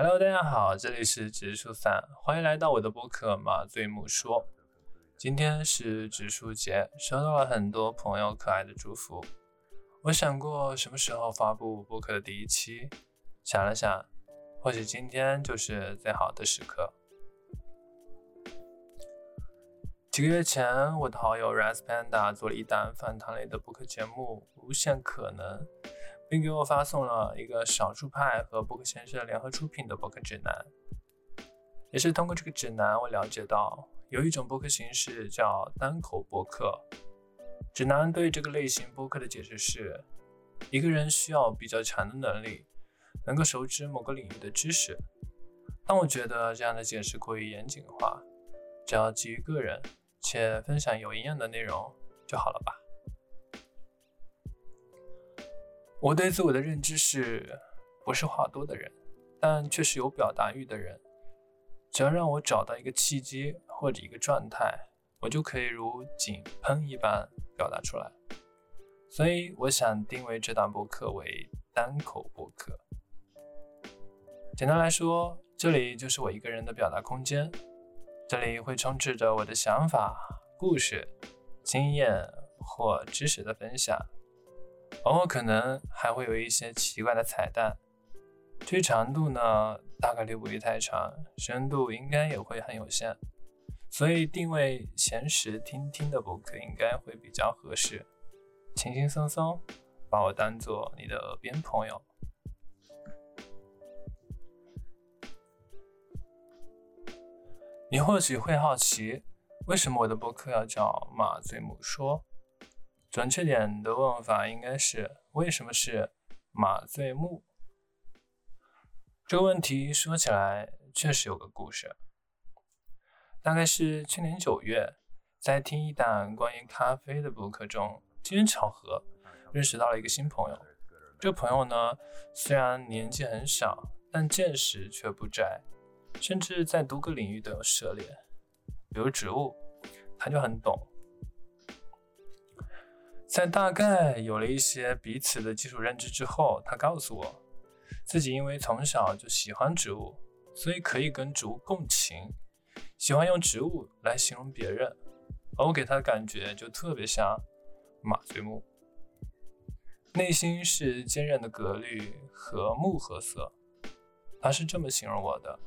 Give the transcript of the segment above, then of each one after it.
Hello，大家好，这里是植树散，欢迎来到我的播客马醉木说。今天是植树节，收到了很多朋友可爱的祝福。我想过什么时候发布播客的第一期，想了想，或许今天就是最好的时刻。几个月前，我的好友 Ras Panda 做了一档访谈类的播客节目《无限可能》。并给我发送了一个少数派和博客先生联合出品的博客指南。也是通过这个指南，我了解到有一种博客形式叫单口博客。指南对这个类型博客的解释是：一个人需要比较强的能力，能够熟知某个领域的知识。但我觉得这样的解释过于严谨化，只要基于个人且分享有营养的内容就好了吧。我对自我的认知是，不是话多的人，但却是有表达欲的人。只要让我找到一个契机或者一个状态，我就可以如井喷一般表达出来。所以，我想定位这档播客为单口播客。简单来说，这里就是我一个人的表达空间，这里会充斥着我的想法、故事、经验或知识的分享。偶尔可能还会有一些奇怪的彩蛋，至于长度呢，大概率不会太长，深度应该也会很有限，所以定位闲时听听的博客应该会比较合适，轻轻松松把我当做你的耳边朋友。你或许会好奇，为什么我的博客要叫马醉母说？准确点的问法应该是：为什么是马醉木？这个问题说起来确实有个故事。大概是去年九月，在听一档关于咖啡的播客中，机缘巧合认识到了一个新朋友。这个朋友呢，虽然年纪很小，但见识却不窄，甚至在多个领域都有涉猎。比如植物，他就很懂。在大概有了一些彼此的基础认知之后，他告诉我，自己因为从小就喜欢植物，所以可以跟植物共情，喜欢用植物来形容别人，而我给他的感觉就特别像马醉木，内心是坚韧的格律和木褐色，他是这么形容我的。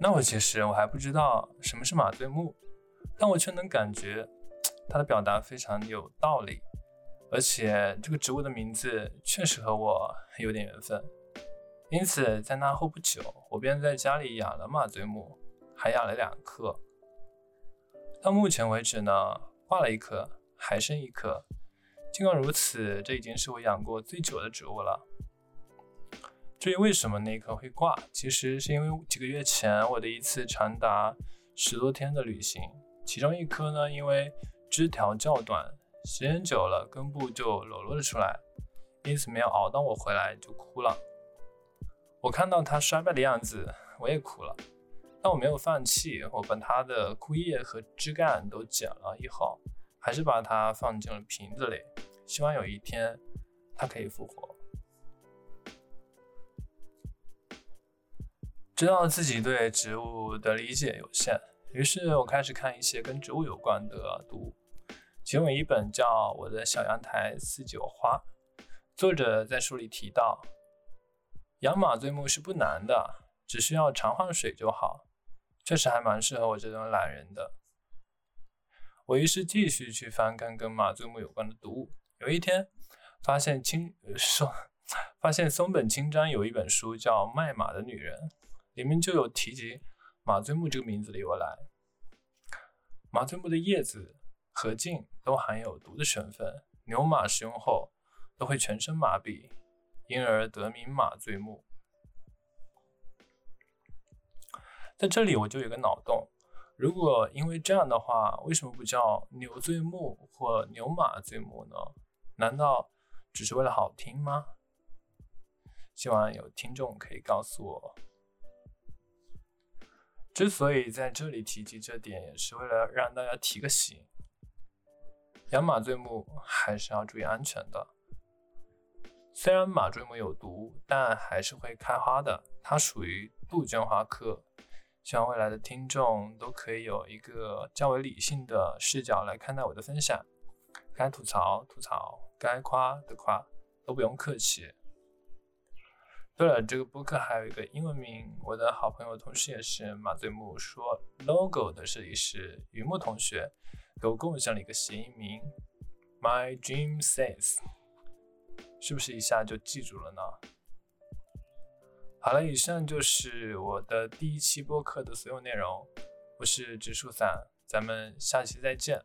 那我其实我还不知道什么是马醉木。但我却能感觉他的表达非常有道理，而且这个植物的名字确实和我有点缘分，因此在那后不久，我便在家里养了马醉木，还养了两棵。到目前为止呢，挂了一棵，还剩一棵。尽管如此，这已经是我养过最久的植物了。至于为什么那一棵会挂，其实是因为几个月前我的一次长达十多天的旅行。其中一棵呢，因为枝条较短，时间久了根部就裸露了出来，因此没有熬到我回来就枯了。我看到它衰败的样子，我也哭了，但我没有放弃，我把它的枯叶和枝干都剪了以后，还是把它放进了瓶子里，希望有一天它可以复活。知道自己对植物的理解有限。于是我开始看一些跟植物有关的读物，其中有一本叫《我的小阳台四九花》，作者在书里提到，养马醉木是不难的，只需要常换水就好，确实还蛮适合我这种懒人的。我于是继续去翻看跟马醉木有关的读物，有一天发现清松发现松本清张有一本书叫《卖马的女人》，里面就有提及。马醉木这个名字的由来，马醉木的叶子和茎都含有毒的成分，牛马食用后都会全身麻痹，因而得名马醉木。在这里我就有个脑洞，如果因为这样的话，为什么不叫牛醉木或牛马醉木呢？难道只是为了好听吗？希望有听众可以告诉我。之所以在这里提及这点，也是为了让大家提个醒：养马醉木还是要注意安全的。虽然马醉木有毒，但还是会开花的。它属于杜鹃花科。希望未来的听众都可以有一个较为理性的视角来看待我的分享。该吐槽吐槽，该夸的夸，都不用客气。对了，这个播客还有一个英文名，我的好朋友，同时也是马醉木说 logo 的设计师榆木同学，给我共享了一个谐音名，My Dream Says。是不是一下就记住了呢？好了，以上就是我的第一期播客的所有内容。我是植树伞，咱们下期再见。